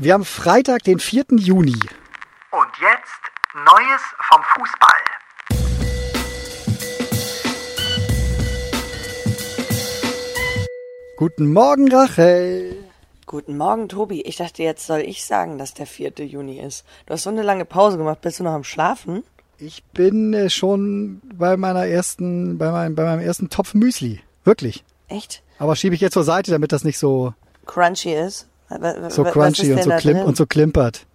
Wir haben Freitag, den 4. Juni. Und jetzt Neues vom Fußball. Guten Morgen, Rachel. Guten Morgen, Tobi. Ich dachte, jetzt soll ich sagen, dass der 4. Juni ist. Du hast so eine lange Pause gemacht. Bist du noch am Schlafen? Ich bin äh, schon bei meiner ersten, bei meinem, bei meinem ersten Topf Müsli. Wirklich. Echt? Aber schiebe ich jetzt zur Seite, damit das nicht so, Crunchy ist? So crunchy und so, klim und so klimpert.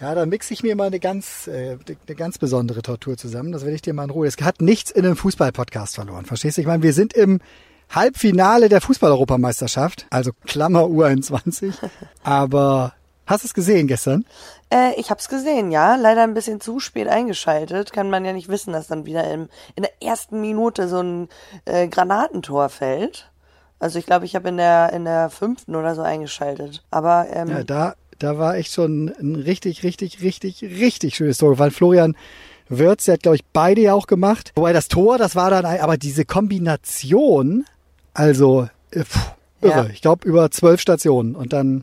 Ja, da mixe ich mir mal eine ganz, äh, eine ganz besondere Tortur zusammen. Das werde ich dir mal in Ruhe. Es hat nichts in einem Fußball-Podcast verloren. Verstehst du? Ich meine, wir sind im Halbfinale der Fußball-Europameisterschaft, also Klammer U21. Aber hast du es gesehen gestern? Äh, ich hab's gesehen, ja. Leider ein bisschen zu spät eingeschaltet. Kann man ja nicht wissen, dass dann wieder im, in der ersten Minute so ein äh, Granatentor fällt. Also ich glaube, ich habe in der in der fünften oder so eingeschaltet. Aber ähm, Ja, da, da war echt schon ein richtig, richtig, richtig, richtig schönes Tor, weil Florian Wirtz, der hat, glaube ich, beide ja auch gemacht. Wobei das Tor, das war dann, ein, aber diese Kombination, also, äh, pff, irre. Ja. Ich glaube, über zwölf Stationen und dann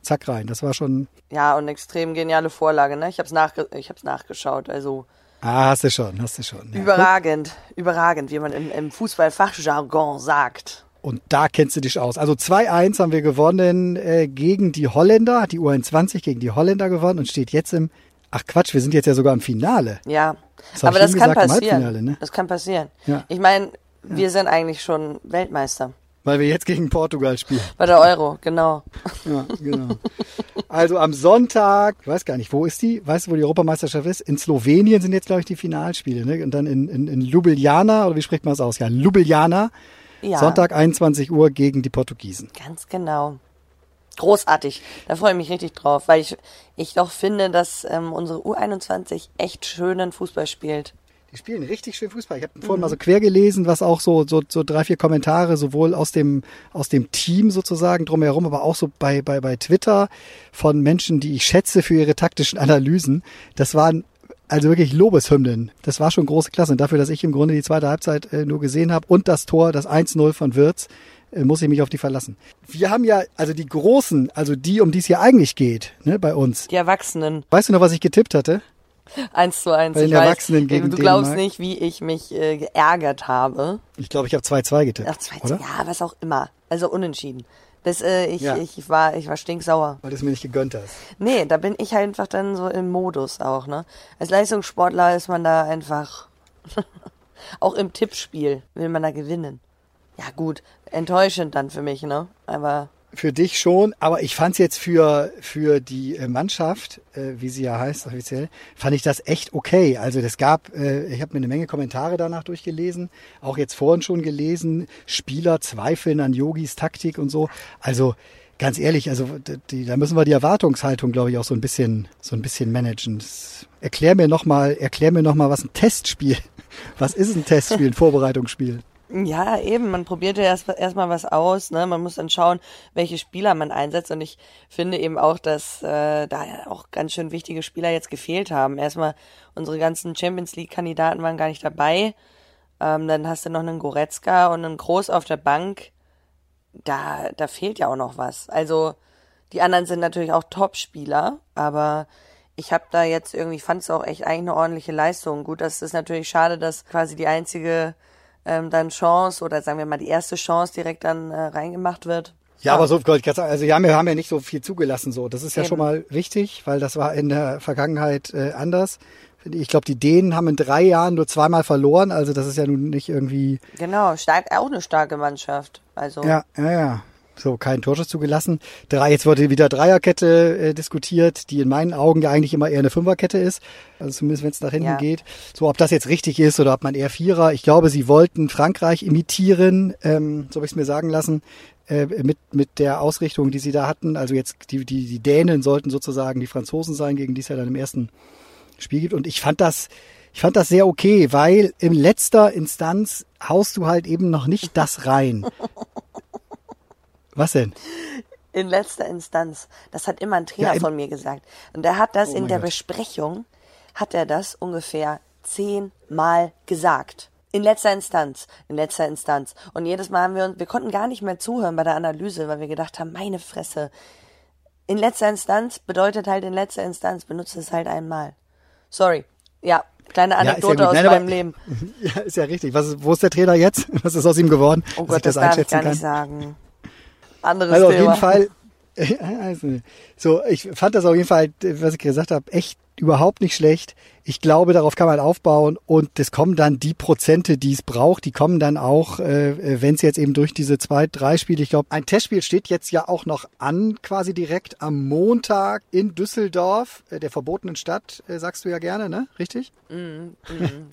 zack rein. Das war schon, ja, und extrem geniale Vorlage, ne? Ich hab's, nachge ich hab's nachgeschaut. Also ah, hast du schon, hast du schon. Ja. überragend, überragend, wie man im, im Fußballfachjargon sagt. Und da kennst du dich aus. Also 2-1 haben wir gewonnen äh, gegen die Holländer, hat die U21 gegen die Holländer gewonnen und steht jetzt im, ach Quatsch, wir sind jetzt ja sogar im Finale. Ja, Das aber das kann gesagt, passieren. Ne? Das kann passieren. Ja. Ich meine, wir sind eigentlich schon Weltmeister. Weil wir jetzt gegen Portugal spielen. Bei der Euro, genau. Ja, genau. Also am Sonntag, ich weiß gar nicht, wo ist die? Weißt du, wo die Europameisterschaft ist? In Slowenien sind jetzt, glaube ich, die Finalspiele. Ne? Und dann in, in, in Ljubljana, oder wie spricht man das aus? Ja, Ljubljana, Ja, Sonntag 21 Uhr gegen die Portugiesen. ganz genau. Großartig. Da freue ich mich richtig drauf, weil ich, ich doch finde, dass ähm, unsere U21 echt schönen Fußball spielt. Die spielen richtig schön Fußball. Ich habe vorhin mal so quer gelesen, was auch so, so, so drei, vier Kommentare sowohl aus dem, aus dem Team sozusagen drumherum, aber auch so bei, bei, bei Twitter von Menschen, die ich schätze für ihre taktischen Analysen. Das waren also wirklich Lobeshymnen. Das war schon große Klasse. Und dafür, dass ich im Grunde die zweite Halbzeit äh, nur gesehen habe und das Tor, das 1-0 von Wirtz, äh, muss ich mich auf die verlassen. Wir haben ja, also die Großen, also die, um die es hier eigentlich geht, ne, bei uns. Die Erwachsenen, Weißt du noch, was ich getippt hatte? eins zu eins. Bei den ich weiß, Erwachsenen gegen Du glaubst Dänemark. nicht, wie ich mich äh, geärgert habe. Ich glaube, ich habe 2-2 getippt. Ach, zwei, oder? ja, was auch immer. Also unentschieden. Bis äh, ich, Ja. ich war, ich war stinksauer. Weil du es mir nicht gegönnt hast. Nee, da bin ich halt einfach dann so im Modus auch, ne? Als Leistungssportler ist man da einfach auch im Tippspiel will man da gewinnen. Ja, gut, enttäuschend dann für mich, ne? Aber Für dich schon, aber ich fand es jetzt für, für die äh, Mannschaft, äh, wie sie ja heißt offiziell, fand ich das echt okay. Also das gab, äh, ich habe mir eine Menge Kommentare danach durchgelesen, auch jetzt vorhin schon gelesen, Spieler zweifeln an Yogis Taktik und so. Also ganz ehrlich, also die, da müssen wir die Erwartungshaltung, glaube ich, auch so ein bisschen, so ein bisschen managen. Das, erklär mir noch mal, erklär mir noch mal, was ein Testspiel, was ist ein Testspiel, ein Vorbereitungsspiel? Ja, eben, man probiert ja erst erstmal was aus, ne? Man muss dann schauen, welche Spieler man einsetzt. Und ich finde eben auch, dass äh, da auch ganz schön wichtige Spieler jetzt gefehlt haben. Erstmal unsere ganzen Champions League-Kandidaten waren gar nicht dabei. Ähm, dann hast du noch einen Goretzka und einen Groß auf der Bank. Da, da fehlt ja auch noch was. Also die anderen sind natürlich auch Top-Spieler, aber ich habe da jetzt irgendwie, fand es auch echt eigentlich eine ordentliche Leistung. Gut, das ist natürlich schade, dass quasi die einzige ähm, dann Chance oder sagen wir mal die erste Chance direkt dann äh, reingemacht wird. Ja, aber so, also wir haben, ja, ja nicht so viel zugelassen so. Das ist ja Eben. schon mal wichtig, weil das war in der Vergangenheit äh, anders. Ich glaube, die Dänen haben in drei Jahren nur zweimal verloren, also das ist ja nun nicht irgendwie, Genau, stark, auch eine starke Mannschaft. Also ja, ja, ja. So, kein Torschuss zugelassen. Drei, jetzt wurde wieder Dreierkette äh, diskutiert, die in meinen Augen ja eigentlich immer eher eine Fünferkette ist. Also zumindest wenn es nach hinten Ja. geht. So, ob das jetzt richtig ist oder ob man eher Vierer. Ich glaube, sie wollten Frankreich imitieren, ähm, so habe ich es mir sagen lassen, äh, mit, mit der Ausrichtung, die sie da hatten. Also jetzt die, die, die Dänen sollten sozusagen die Franzosen sein, gegen die es ja dann im ersten Spiel gibt. Und ich fand das, ich fand das sehr okay, weil in letzter Instanz haust du halt eben noch nicht das rein. Was denn? in letzter Instanz. Das hat immer ein Trainer Ja, von mir gesagt. Und der hat das Oh in der Gott. Besprechung, hat er das ungefähr zehnmal gesagt. In letzter Instanz, in letzter Instanz. Und jedes Mal haben wir uns, wir konnten gar nicht mehr zuhören bei der Analyse, weil wir gedacht haben, meine Fresse, in letzter Instanz bedeutet halt in letzter Instanz, benutze es halt einmal. Sorry. Ja, kleine Anekdote ja aus Nein, meinem aber- Leben. Ja, ist ja richtig. Was, wo ist der Trainer jetzt? Was ist aus ihm geworden? Oh Gott, das, darf ich gar kann? nicht sagen. Anderes Also auf Thema. jeden Fall, so, ich fand das auf jeden Fall, was ich gesagt habe, echt überhaupt nicht schlecht. Ich glaube, darauf kann man aufbauen und es kommen dann die Prozente, die es braucht, die kommen dann auch, äh, wenn es jetzt eben durch diese zwei, drei Spiele, ich glaube, ein Testspiel steht jetzt ja auch noch an, quasi direkt am Montag in Düsseldorf, äh, der verbotenen Stadt, äh, sagst du ja gerne, ne? Richtig? Mhm,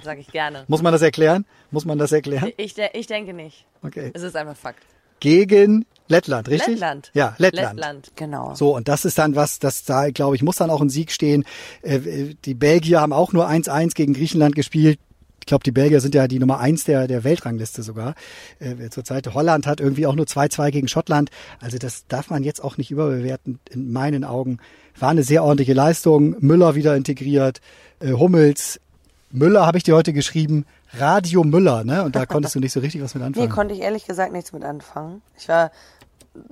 sag ich gerne. Muss man das erklären? Muss man das erklären? Ich, ich denke nicht. Okay. Es ist einfach Fakt. Gegen Lettland, richtig? Lettland. Ja, Lettland. Lettland, genau. So, und das ist dann was, das da, glaube ich, muss dann auch ein Sieg stehen. Äh, Die Belgier haben auch nur 1-1 gegen Griechenland gespielt. Ich glaube, die Belgier sind ja die Nummer eins der, der Weltrangliste sogar. Äh, zurzeit Holland hat irgendwie auch nur 2-2 gegen Schottland. Also das darf man jetzt auch nicht überbewerten, in meinen Augen. War eine sehr ordentliche Leistung. Müller wieder integriert, äh, Hummels. Müller habe ich dir heute geschrieben. Radio Müller, ne? Und da konntest du nicht so richtig was mit Nee, anfangen. konnte ich ehrlich gesagt nichts mit anfangen. Ich war,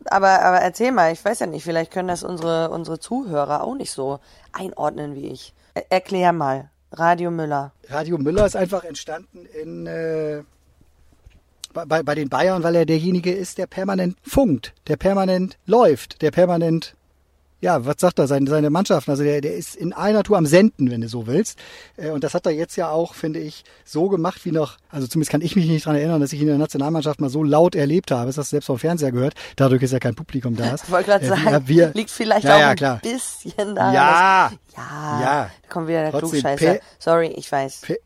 aber, aber erzähl mal, ich weiß ja nicht, vielleicht können das unsere, unsere Zuhörer auch nicht so einordnen wie ich. Er erklär mal. Radio Müller. Radio Müller ist einfach entstanden in äh, bei- bei, bei den Bayern, weil er derjenige ist, der permanent funkt, der permanent läuft, der permanent ja, was sagt er, seine, seine Mannschaften, also der, der ist in einer Tour am Senden, wenn du so willst. Äh, Und das hat er jetzt ja auch, finde ich, so gemacht wie noch, also zumindest kann ich mich nicht dran erinnern, dass ich in der Nationalmannschaft mal so laut erlebt habe. Das hast du selbst vom Fernseher gehört. Dadurch ist ja kein Publikum da. Ich wollte gerade Äh, sagen, wir, liegt vielleicht ja, auch ja, ein klar. bisschen daran. Ja, dass, ja, ja. Da kommt wieder der Trotzdem, Klugscheißer. Sorry, ich weiß. pe-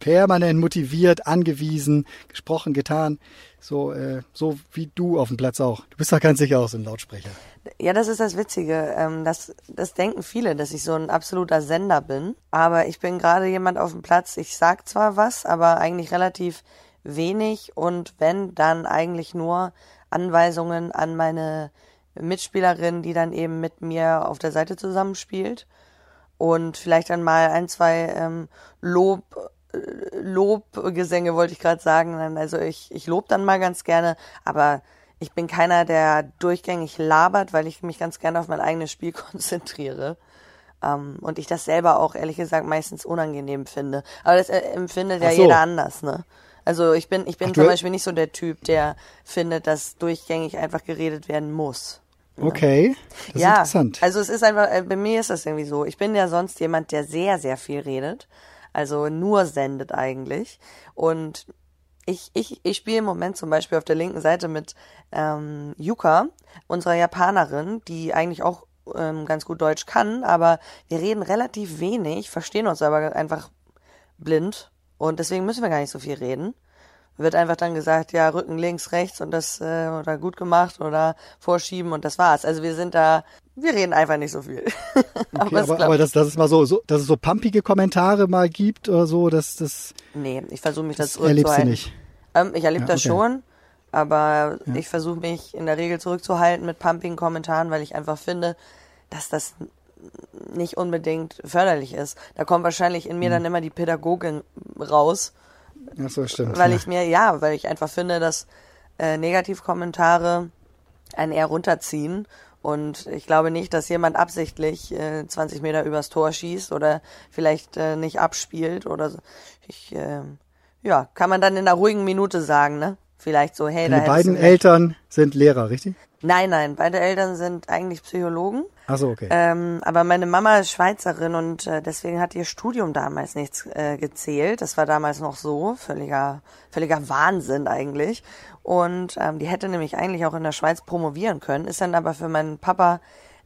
permanent motiviert, angewiesen, gesprochen, getan. So, äh, so wie du auf dem Platz auch. Du bist doch ganz sicher auch so ein Lautsprecher. Ja, das ist das Witzige. Ähm, das, das denken viele, dass ich so ein absoluter Sender bin. Aber ich bin gerade jemand auf dem Platz. Ich sag zwar was, aber eigentlich relativ wenig. Und wenn, dann eigentlich nur Anweisungen an meine Mitspielerin, die dann eben mit mir auf der Seite zusammenspielt. Und vielleicht dann mal ein, zwei ähm, Lob, Lobgesänge wollte ich gerade sagen. Also ich, ich lob dann mal ganz gerne, aber ich bin keiner, der durchgängig labert, weil ich mich ganz gerne auf mein eigenes Spiel konzentriere. Ähm, und ich das selber auch ehrlich gesagt meistens unangenehm finde. Aber das äh, empfindet ja so. jeder anders, ne? Also ich bin, ich bin Ach, zum Beispiel nicht so der Typ, der findet, dass durchgängig einfach geredet werden muss. Okay, das ist ja, interessant. also es ist einfach, äh, bei mir ist das irgendwie so. Ich bin ja sonst jemand, der sehr, sehr viel redet. Also nur sendet eigentlich. Und ich, ich, ich spiele im Moment zum Beispiel auf der linken Seite mit ähm, Yuka, unserer Japanerin, die eigentlich auch ähm, ganz gut Deutsch kann, aber wir reden relativ wenig, verstehen uns aber einfach blind und deswegen müssen wir gar nicht so viel reden. Wird einfach dann gesagt, ja, Rücken links, rechts und das äh, oder gut gemacht oder vorschieben und das war's. Also wir sind da, wir reden einfach nicht so viel. Okay, aber, klappt. aber dass, dass es mal so, so, dass es so pumpige Kommentare mal gibt oder so, dass das, nee, ich versuche mich das das erlebst du nicht. Ähm, ich erlebe Ja, das okay. schon, aber ich versuche mich in der Regel zurückzuhalten mit pumpigen Kommentaren, weil ich einfach finde, dass das nicht unbedingt förderlich ist. Da kommt wahrscheinlich in mir dann immer die Pädagogin raus, Ach so, stimmt. weil ich mir, ja, weil ich einfach finde, dass äh, Negativkommentare einen eher runterziehen. Und ich glaube nicht, dass jemand absichtlich äh, 20 Meter übers Tor schießt oder vielleicht äh, nicht abspielt oder so. Ich, äh, ja, kann man dann in einer ruhigen Minute sagen, ne? Vielleicht so, hey, da Deine hättest beiden. Eltern sind Lehrer, richtig? Nein, nein, beide Eltern sind eigentlich Psychologen. Ach so, okay. Ähm, aber meine Mama ist Schweizerin und äh, deswegen hat ihr Studium damals nichts äh, gezählt. Das war damals noch so, völliger, völliger Wahnsinn eigentlich. Und ähm, die hätte nämlich eigentlich auch in der Schweiz promovieren können, ist dann aber für meinen Papa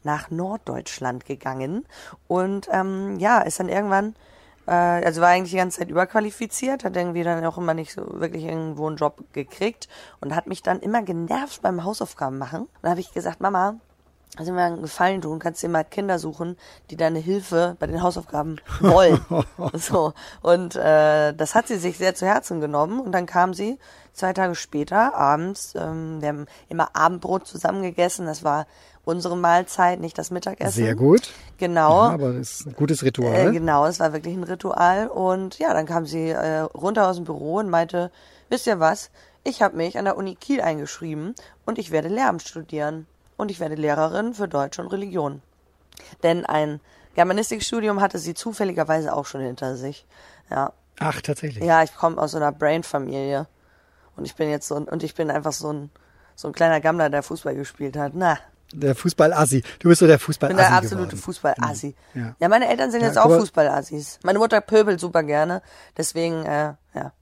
nach Norddeutschland gegangen und ähm, ja, ist dann irgendwann, äh, also war eigentlich die ganze Zeit überqualifiziert, hat irgendwie dann auch immer nicht so wirklich irgendwo einen Job gekriegt und hat mich dann immer genervt beim Hausaufgaben machen. Und habe ich gesagt, Mama, also mir einen Gefallen tun, kannst dir mal Kinder suchen, die deine Hilfe bei den Hausaufgaben wollen. so und äh, das hat sie sich sehr zu Herzen genommen und dann kam sie zwei Tage später abends. Ähm, wir haben immer Abendbrot zusammen gegessen. Das war unsere Mahlzeit, nicht das Mittagessen. Sehr gut. Genau. Ja, aber das ist ein gutes Ritual. Äh, genau, es war wirklich ein Ritual. Und ja, dann kam sie äh, runter aus dem Büro und meinte, wisst ihr was, ich habe mich an der Uni Kiel eingeschrieben und ich werde Lehramt studieren. Und ich werde Lehrerin für Deutsch und Religion. Denn ein Germanistikstudium hatte sie zufälligerweise auch schon hinter sich. Ja. Ach, tatsächlich. Ja, ich komme aus so einer Brain-Familie. Und ich bin jetzt so ein, und ich bin einfach so ein, so ein kleiner Gammler, der Fußball gespielt hat. Na, Der Fußball-Assi. Du bist so der ich Fußball-Assi bin der absolute. Fußball-Assi. Ja. Ja. meine Eltern sind Ja, jetzt auch Fußball-Assis. Meine Mutter pöbelt super gerne. Deswegen, äh, ja.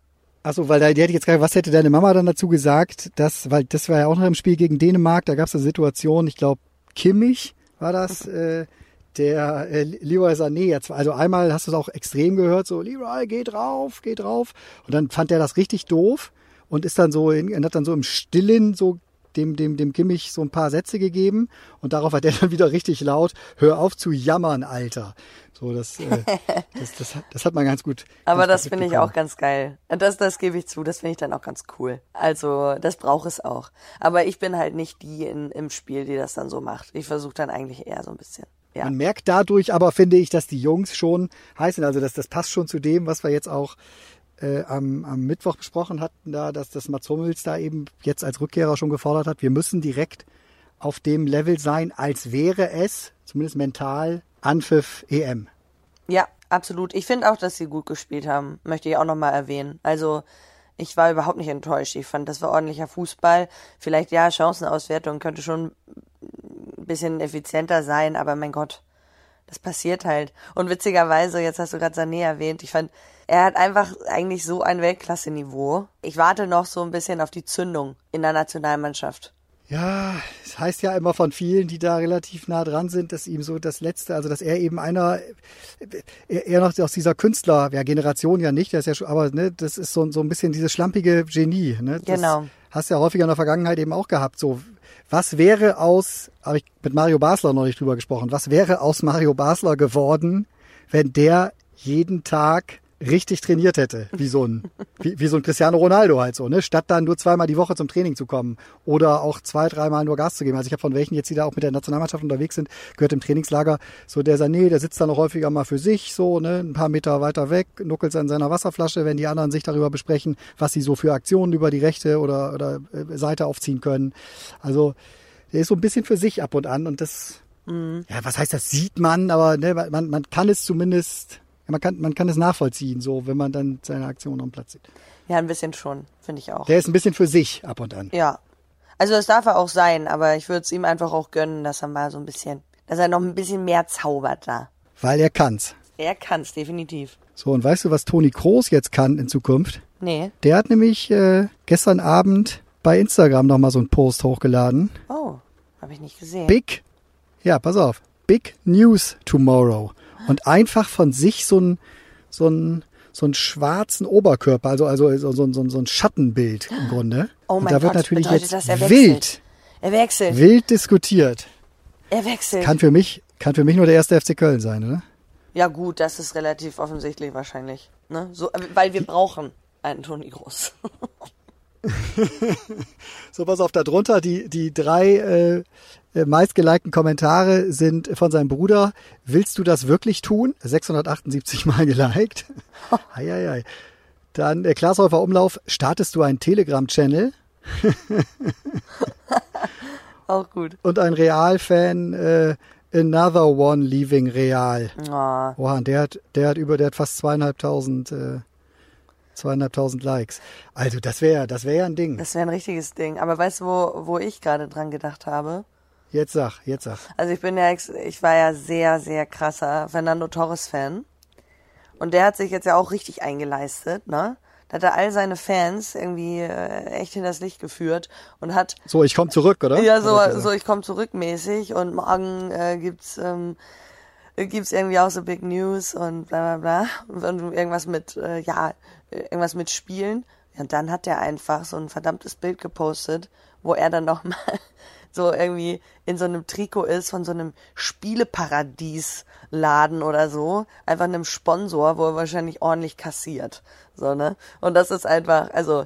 Achso, weil da, die hätte ich jetzt gerade, was hätte deine Mama dann dazu gesagt, dass, weil das war ja auch noch im Spiel gegen Dänemark, da gab es eine Situation, ich glaube, Kimmich war das, äh, der äh, Leroy Sané jetzt, also einmal hast du es auch extrem gehört, so Leroy, geh drauf, geh drauf. Und dann fand er das richtig doof und ist dann so, in, hat dann so im Stillen so dem, dem, dem Kimmich so ein paar Sätze gegeben und darauf hat er dann wieder richtig laut, hör auf zu jammern, Alter. So, das, äh, das, das, hat- das hat man ganz gut. Aber ganz das finde ich auch ganz geil. Das, das gebe ich zu. Das finde ich dann auch ganz cool. Also, das braucht es auch. Aber ich bin halt nicht die in, im Spiel, die das dann so macht. Ich versuche dann eigentlich eher so ein bisschen. Ja. Man merkt dadurch aber, finde ich, dass die Jungs schon heiß sind. Also das, das passt schon zu dem, was wir jetzt auch äh, am, am Mittwoch besprochen hatten, da, dass das Mats Hummels da eben jetzt als Rückkehrer schon gefordert hat. Wir müssen direkt auf dem Level sein, als wäre es, zumindest mental, Anpfiff EM. Ja, absolut. Ich finde auch, dass sie gut gespielt haben. Möchte ich auch nochmal erwähnen. Also, ich war überhaupt nicht enttäuscht. Ich fand, das war ordentlicher Fußball. Vielleicht, ja, Chancenauswertung könnte schon ein bisschen effizienter sein, aber mein Gott, das passiert halt. Und witzigerweise, jetzt hast du gerade Sané erwähnt, ich fand, er hat einfach eigentlich so ein Weltklasse-Niveau. Ich warte noch so ein bisschen auf die Zündung in der Nationalmannschaft. Ja, es heißt ja immer von vielen, die da relativ nah dran sind, dass ihm so das Letzte, also dass er eben einer, er, er noch aus dieser Künstler, ja, Generation ja nicht, der ist ja schon, aber ne, das ist so, so ein bisschen dieses schlampige Genie. Ne? Das Genau. Hast ja häufiger in der Vergangenheit eben auch gehabt. So, was wäre aus, habe ich mit Mario Basler noch nicht drüber gesprochen, was wäre aus Mario Basler geworden, wenn der jeden Tag richtig trainiert hätte, wie so ein, wie, wie so ein Cristiano Ronaldo halt so, ne? Statt dann nur zweimal die Woche zum Training zu kommen oder auch zwei, dreimal nur Gas zu geben. Also ich habe von welchen jetzt, die da auch mit der Nationalmannschaft unterwegs sind, gehört im Trainingslager, so der Sané, der sitzt dann auch häufiger mal für sich, so, ne, ein paar Meter weiter weg, nuckelt an seiner Wasserflasche, wenn die anderen sich darüber besprechen, was sie so für Aktionen über die rechte oder, oder äh, Seite aufziehen können. Also der ist so ein bisschen für sich ab und an und das, ja, was heißt das, sieht man, aber ne, man, man kann es zumindest, man kann, man kann es nachvollziehen, so, wenn man dann seine Aktion am Platz sieht. Ja, ein bisschen schon, finde ich auch. Der ist ein bisschen für sich ab und an. Ja. Also das darf er auch sein, aber ich würde es ihm einfach auch gönnen, dass er mal so ein bisschen, dass er noch ein bisschen mehr zaubert da. Weil er kann's. Er kann's definitiv. So, und weißt du, was Toni Kroos jetzt kann in Zukunft? Nee. Der hat nämlich äh, gestern Abend bei Instagram nochmal so einen Post hochgeladen. Oh, habe ich nicht gesehen. Big, ja, pass auf, Big News Tomorrow. Und einfach von sich so ein, so ein, so einen schwarzen Oberkörper, also, also so, so, so, so ein Schattenbild im Grunde. Oh Und mein da wird Gott, natürlich bedeutet jetzt das, er wild, Er wechselt. wild diskutiert. Er wechselt. Kann für mich, kann für mich nur der erste FC Köln sein, oder? ja gut, das ist relativ offensichtlich wahrscheinlich. Ne? So, äh, weil wir brauchen einen Toni Groß. So, pass auf, da drunter, die, die drei äh, meistgelikten Kommentare sind von seinem Bruder. Willst du das wirklich tun? 678 Mal geliked. Eieiei. Dann der Glashäufer Umlauf. Startest du einen Telegram-Channel? auch gut. Und ein Real-Fan, äh, Another One Leaving Real. Oh, Oha, der hat, der hat über, der hat fast zweieinhalbtausend, äh, zweieinhalbtausend Likes. Also das wäre, das wäre ja ein Ding. das wäre ein richtiges Ding. Aber weißt du, wo, wo ich gerade dran gedacht habe? Jetzt sag, jetzt sag. Also ich bin ja, ich war ja sehr, sehr krasser Fernando Torres Fan. Und der hat sich jetzt ja auch richtig eingeleistet, ne? Da hat er all seine Fans irgendwie äh, echt hinters Licht geführt und hat So, ich komme zurück, oder? ja so so ich komme zurückmäßig und morgen äh, gibt's ähm, gibt's irgendwie auch so Big News und bla bla bla und irgendwas mit äh, ja irgendwas mit Spielen und dann hat er einfach so ein verdammtes Bild gepostet, wo er dann noch mal so irgendwie in so einem Trikot ist von so einem Spieleparadies-Laden oder so, einfach einem Sponsor, wo er wahrscheinlich ordentlich kassiert, so ne? Und das ist einfach, also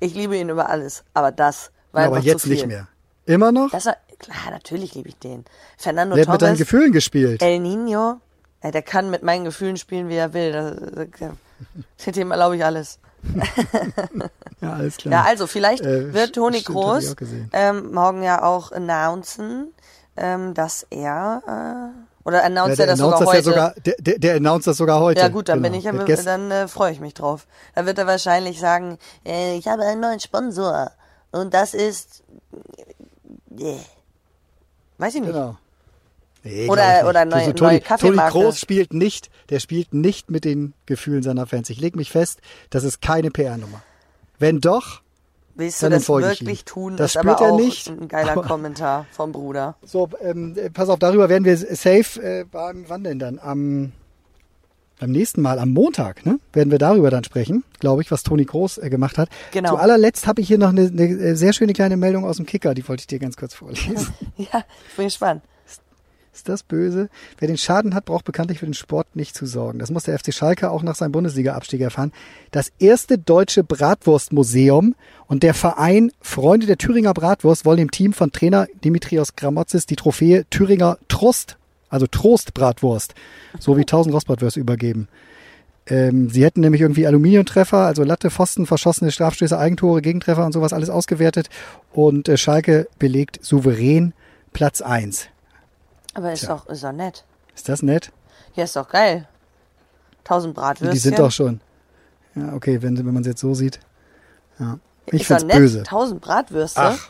ich liebe ihn über alles, aber das war Ja, aber jetzt nicht mehr. Immer noch? Das war, klar, natürlich liebe ich den. Fernando Der hat mit deinen Torres, Gefühlen gespielt. El Nino, ja, der kann mit meinen Gefühlen spielen, wie er will. Das, das, dem erlaube ich alles. ja, alles klar. Ja, also vielleicht Äh, wird Toni gesehen. ähm, morgen ja auch announcen, ähm, dass er äh, oder Ja, announced der er das sogar das heute. ja sogar, der, der, der announced das sogar heute. ja gut, dann bin Genau. ich ja, dann äh, freue ich mich drauf. Dann wird er wahrscheinlich sagen, äh, ich habe einen neuen Sponsor und das ist äh, weiß ich nicht. Genau. Nee, Oder- oder neue- Also Toni, neue Toni Kaffeemarke. Kroos spielt nicht, der spielt nicht mit den Gefühlen seiner Fans. Ich leg mich fest, das ist keine PR-Nummer. Wenn doch, Willst du das wirklich tun? Das spürt er nicht, ein geiler aber- Kommentar vom Bruder. so, ähm, äh, pass auf, darüber werden wir safe äh, beim, wann denn dann? Am, beim nächsten Mal, am Montag, ne? Werden wir darüber dann sprechen, glaube ich, was Toni Kroos äh, gemacht hat. Genau. Zu allerletzt habe ich hier noch eine, eine äh, sehr schöne kleine Meldung aus dem Kicker, die wollte ich dir ganz kurz vorlesen. Ja, ich bin gespannt. Ist das böse? Wer den Schaden hat, braucht bekanntlich für den Sport nicht zu sorgen. Das muss der FC Schalke auch nach seinem Bundesliga-Abstieg erfahren. Das erste deutsche Bratwurstmuseum und der Verein Freunde der Thüringer Bratwurst wollen dem Team von Trainer Dimitrios Gramotzis die Trophäe Thüringer Trost, also Trost Bratwurst, sowie 1000 Rostbratwürste übergeben. Ähm, sie hätten nämlich irgendwie Aluminiumtreffer, also Latte, Pfosten, verschossene Strafstöße, Eigentore, Gegentreffer und sowas alles ausgewertet. Und äh, Schalke belegt souverän Platz eins. Aber ist doch, ist doch nett. Ist das nett? Ja, ist doch geil. Tausend Bratwürstchen. Die sind doch schon. Ja, okay, wenn, wenn man es jetzt so sieht. Ja. Ich ist find's nett. böse. Tausend Bratwürste. Ach.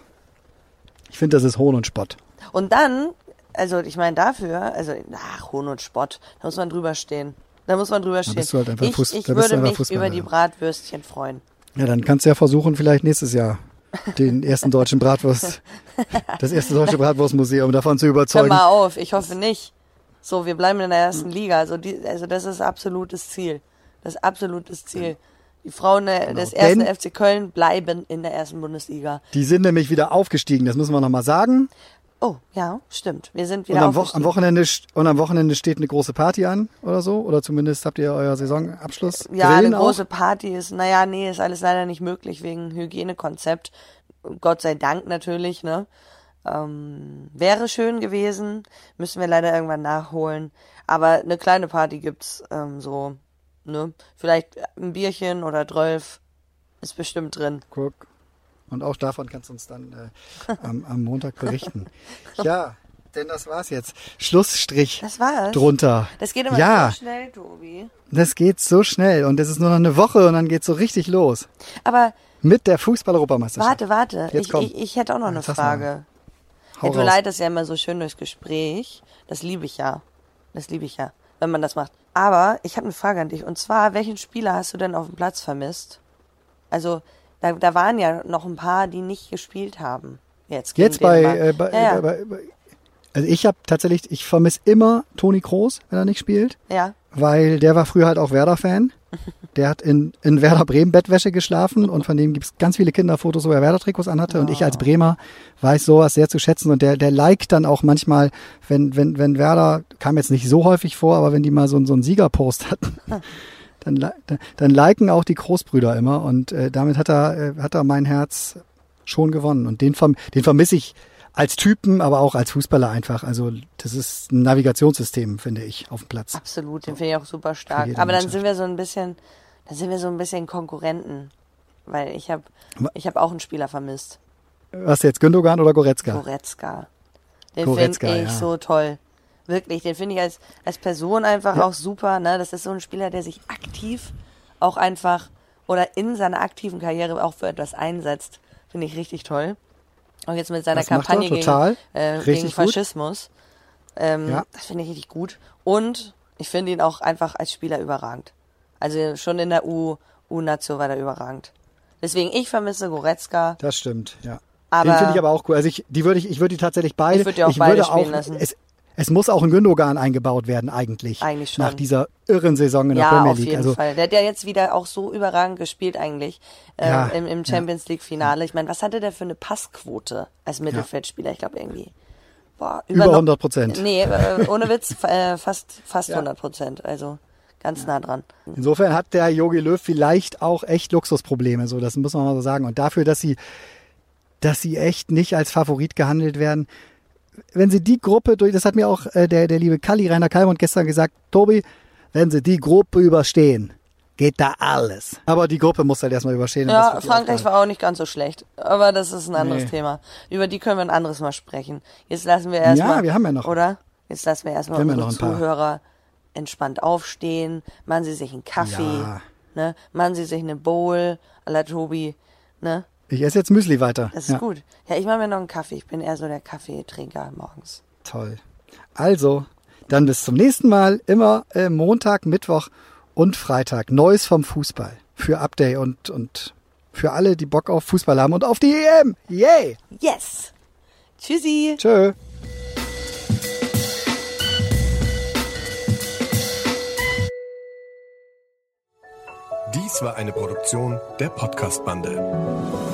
Ich finde, das ist Hohn und Spott. Und dann, also ich meine dafür, also ach, Hohn und Spott, da muss man drüber stehen. Da muss man drüber stehen. bist du halt einfach ich Fuß- ich da würde mich über die Bratwürstchen freuen. Ja, dann kannst du ja versuchen, vielleicht nächstes Jahr den ersten deutschen Bratwurst, das erste deutsche Bratwurstmuseum davon zu Hör überzeugen. mal auf, ich hoffe nicht. So, wir bleiben in der ersten Liga. Also, die, also das ist absolutes Ziel. Das absolutes Ziel. Die Frauen der, des ersten Denn- FC Köln bleiben in der ersten Bundesliga. Die sind nämlich wieder aufgestiegen, das müssen wir nochmal sagen. Oh, ja, stimmt. Wir sind Und wieder am, Wo am. Wochenende, und am Wochenende steht eine große Party an oder so. Oder zumindest habt ihr euer Saisonabschluss. Ja, Grillen eine auch? große Party ist, naja, nee, ist alles leider nicht möglich wegen Hygienekonzept. Gott sei Dank natürlich, ne? Ähm, wäre schön gewesen, müssen wir leider irgendwann nachholen. Aber eine kleine Party gibt's ähm, so, ne? Vielleicht ein Bierchen oder Drölf ist bestimmt drin. Guck. Und auch davon kannst du uns dann äh, am, am Montag berichten. Ja, denn das war's jetzt. Schlussstrich Das war's. drunter. Das geht immer ja, so schnell, Tobi. das geht so schnell und es ist nur noch eine Woche und dann geht's so richtig los. Aber Mit der Fußball-Europameisterschaft. warte, warte. Jetzt Ich, komm. ich, ich hätte auch noch eine du Frage. Hau Ja, tut mir raus. leid, das ist ja immer so schön durchs Gespräch. Das liebe ich ja. Das liebe ich ja, wenn man das macht. Aber ich habe eine Frage an dich. Und zwar, welchen Spieler hast du denn auf dem Platz vermisst? Also, da, da waren ja noch ein paar, die nicht gespielt haben. Jetzt, Jetzt bei, äh, bei, ja, ja. bei, bei also ich habe tatsächlich, ich vermisse immer Toni Kroos, wenn er nicht spielt, ja. weil der war früher halt auch Werder-Fan. Der hat in, in Werder Bremen Bettwäsche geschlafen und von dem gibt's ganz viele Kinderfotos, wo er Werder-Trikots anhatte. Und ich als Bremer weiß sowas sehr zu schätzen. Und der, der liked dann auch manchmal, wenn, wenn, wenn Werder, kam jetzt nicht so häufig vor, aber wenn die mal so, so einen Siegerpost hatten, dann, dann, liken auch die Großbrüder immer. Und äh, damit hat er, äh, hat er mein Herz schon gewonnen. Und den, verm den vermisse ich als Typen, aber auch als Fußballer einfach. Also das ist ein Navigationssystem, finde ich, auf dem Platz. Absolut, den finde ich auch super stark. Aber dann Mannschaft. sind wir so ein bisschen, dann sind wir so ein bisschen Konkurrenten. Weil ich habe ich hab auch einen Spieler vermisst. Was jetzt, Gündogan oder Goretzka? Goretzka. Den finde ich ja. so toll. Wirklich, den finde ich als, als Person einfach auch super. Ne? Das ist so ein Spieler, der sich aktiv auch einfach oder in seiner aktiven Karriere auch für etwas einsetzt. Finde ich richtig toll. Auch jetzt mit seiner Das Kampagne gegen, äh, gegen. Faschismus. Ähm, Ja. Das finde ich richtig gut. Und ich finde ihn auch einfach als Spieler überragend. Also schon in der U, U-Nation war er überragend. Deswegen, ich vermisse Goretzka. Das stimmt, ja. Aber- Den finde ich aber auch cool. Also ich, die würde ich, ich würde die tatsächlich beide. Ich würde die auch beide würde spielen auch, lassen. Es, es muss auch ein Gündogan eingebaut werden eigentlich. Eigentlich schon. Nach dieser irren Saison in der Ja, Premier auf League. jeden also Fall. Der hat ja jetzt wieder auch so überragend gespielt eigentlich ähm, Ja, im, im Champions League Finale. Ich meine, was hatte der für eine Passquote als Mittelfeldspieler? Ich glaube irgendwie boah, Über noch- 100 Prozent. Nee, äh, ohne Witz, äh, fast fast Ja. 100 Prozent. Also ganz nah dran. Insofern hat der Jogi Löw vielleicht auch echt Luxusprobleme, so das muss man mal so sagen. Und dafür, dass sie, dass sie echt nicht als Favorit gehandelt werden, wenn sie die Gruppe durch, das hat mir auch äh, der, der liebe Kalli Rainer Kalmund gestern gesagt, Tobi, wenn sie die Gruppe überstehen, geht da alles. Aber die Gruppe muss halt erstmal überstehen. Ja, Frankreich war auch nicht ganz so schlecht. Aber das ist ein anderes Nee. Thema. Über die können wir ein anderes Mal sprechen. Jetzt lassen wir erstmal. Ja, wir haben ja noch. Oder? Jetzt lassen wir erstmal Wir unsere paar. Zuhörer entspannt aufstehen. Machen sie sich einen Kaffee. Ja. Ne? Machen sie sich eine Bowl à la Tobi. Ne? Ich esse jetzt Müsli weiter. Das ist ja, gut. Ja, ich mache mir noch einen Kaffee. Ich bin eher so der Kaffeetrinker morgens. Toll. Also, dann bis zum nächsten Mal. Immer äh, Montag, Mittwoch und Freitag. Neues vom Fußball. Für Update und, und für alle, die Bock auf Fußball haben und auf die EM. Yay! Yes! Tschüssi! Tschö. Dies war eine Produktion der Podcast-Bande.